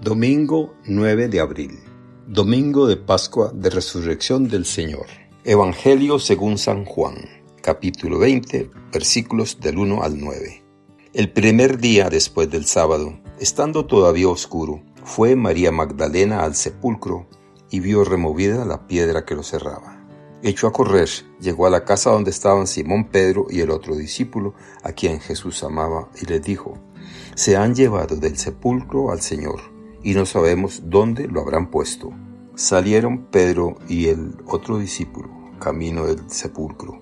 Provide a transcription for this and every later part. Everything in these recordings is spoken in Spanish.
Domingo 9 de abril. Domingo de Pascua de Resurrección del Señor. Evangelio según San Juan, capítulo 20, versículos del 1 al 9. El primer día después del sábado, estando todavía oscuro, fue María Magdalena al sepulcro y vio removida la piedra que lo cerraba. Echó a correr, llegó a la casa donde estaban Simón Pedro y el otro discípulo, a quien Jesús amaba, y les dijo, Se han llevado del sepulcro al Señor, y no sabemos dónde lo habrán puesto. Salieron Pedro y el otro discípulo, camino del sepulcro.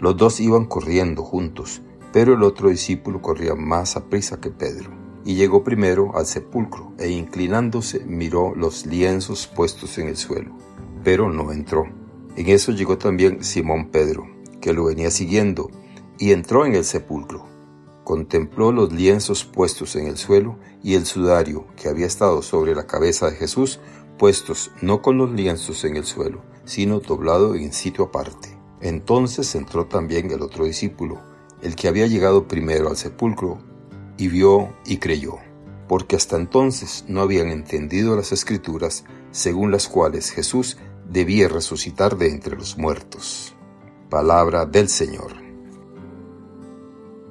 Los dos iban corriendo juntos, pero el otro discípulo corría más a prisa que Pedro, y llegó primero al sepulcro, e inclinándose miró los lienzos puestos en el suelo, pero no entró. En eso llegó también Simón Pedro, que lo venía siguiendo, y entró en el sepulcro. Contempló los lienzos puestos en el suelo y el sudario que había estado sobre la cabeza de Jesús, puestos no con los lienzos en el suelo, sino doblado en sitio aparte. Entonces entró también el otro discípulo, el que había llegado primero al sepulcro, y vio y creyó, porque hasta entonces no habían entendido las escrituras según las cuales Jesús debía resucitar de entre los muertos. Palabra del Señor.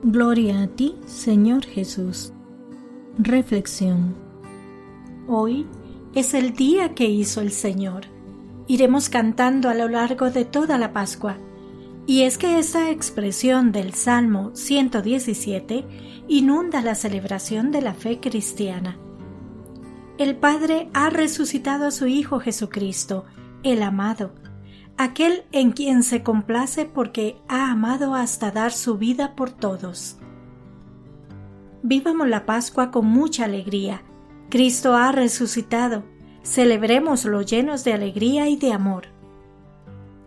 Gloria a ti, Señor Jesús. Reflexión. Hoy es el día que hizo el Señor. Iremos cantando a lo largo de toda la Pascua. Y es que esta expresión del Salmo 117 inunda la celebración de la fe cristiana. El Padre ha resucitado a su Hijo Jesucristo, el amado, aquel en quien se complace porque ha amado hasta dar su vida por todos. Vivamos la Pascua con mucha alegría. Cristo ha resucitado. Celebrémoslo llenos de alegría y de amor.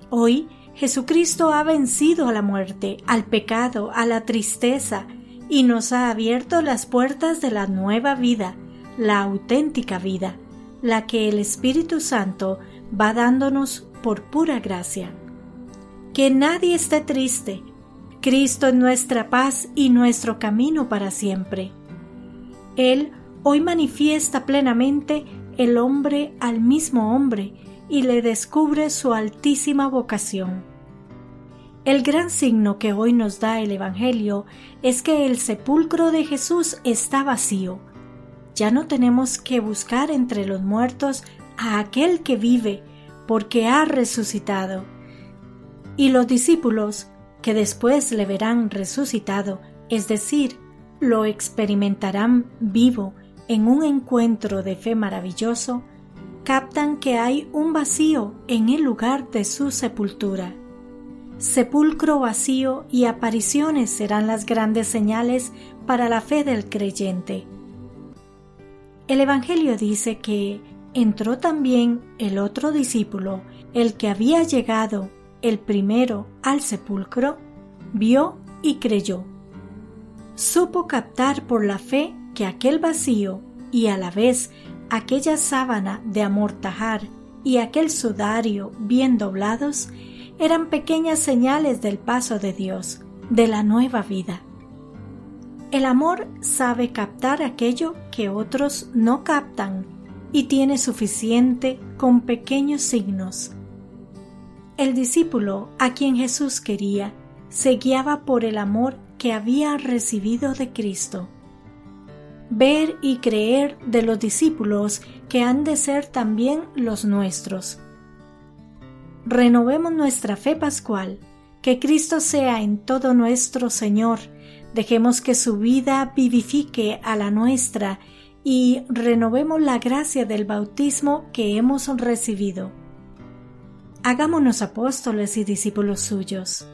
Hoy Jesucristo ha vencido a la muerte, al pecado, a la tristeza, y nos ha abierto las puertas de la nueva vida, la auténtica vida, la que el Espíritu Santo va dándonos por pura gracia. Que nadie esté triste. Cristo es nuestra paz y nuestro camino para siempre. Él hoy manifiesta plenamente el hombre al mismo hombre y le descubre su altísima vocación. El gran signo que hoy nos da el Evangelio es que el sepulcro de Jesús está vacío. Ya no tenemos que buscar entre los muertos a aquel que vive, porque ha resucitado. Y los discípulos, que después le verán resucitado, es decir, lo experimentarán vivo en un encuentro de fe maravilloso, captan que hay un vacío en el lugar de su sepultura. Sepulcro vacío y apariciones serán las grandes señales para la fe del creyente. El Evangelio dice que entró también el otro discípulo, el que había llegado el primero al sepulcro, vio y creyó. Supo captar por la fe que aquel vacío y a la vez aquella sábana de amortajar y aquel sudario bien doblados eran pequeñas señales del paso de Dios, de la nueva vida. El amor sabe captar aquello que otros no captan y tiene suficiente con pequeños signos. El discípulo a quien Jesús quería se guiaba por el amor que había recibido de Cristo. Ver y creer de los discípulos que han de ser también los nuestros. Renovemos nuestra fe pascual, que Cristo sea en todo nuestro Señor, dejemos que su vida vivifique a la nuestra y renovemos la gracia del bautismo que hemos recibido. Hagámonos apóstoles y discípulos suyos.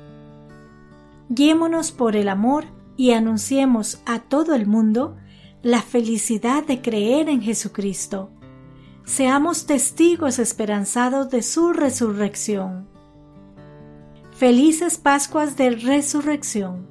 Guiémonos por el amor y anunciemos a todo el mundo la felicidad de creer en Jesucristo. Seamos testigos esperanzados de su resurrección. Felices Pascuas de Resurrección.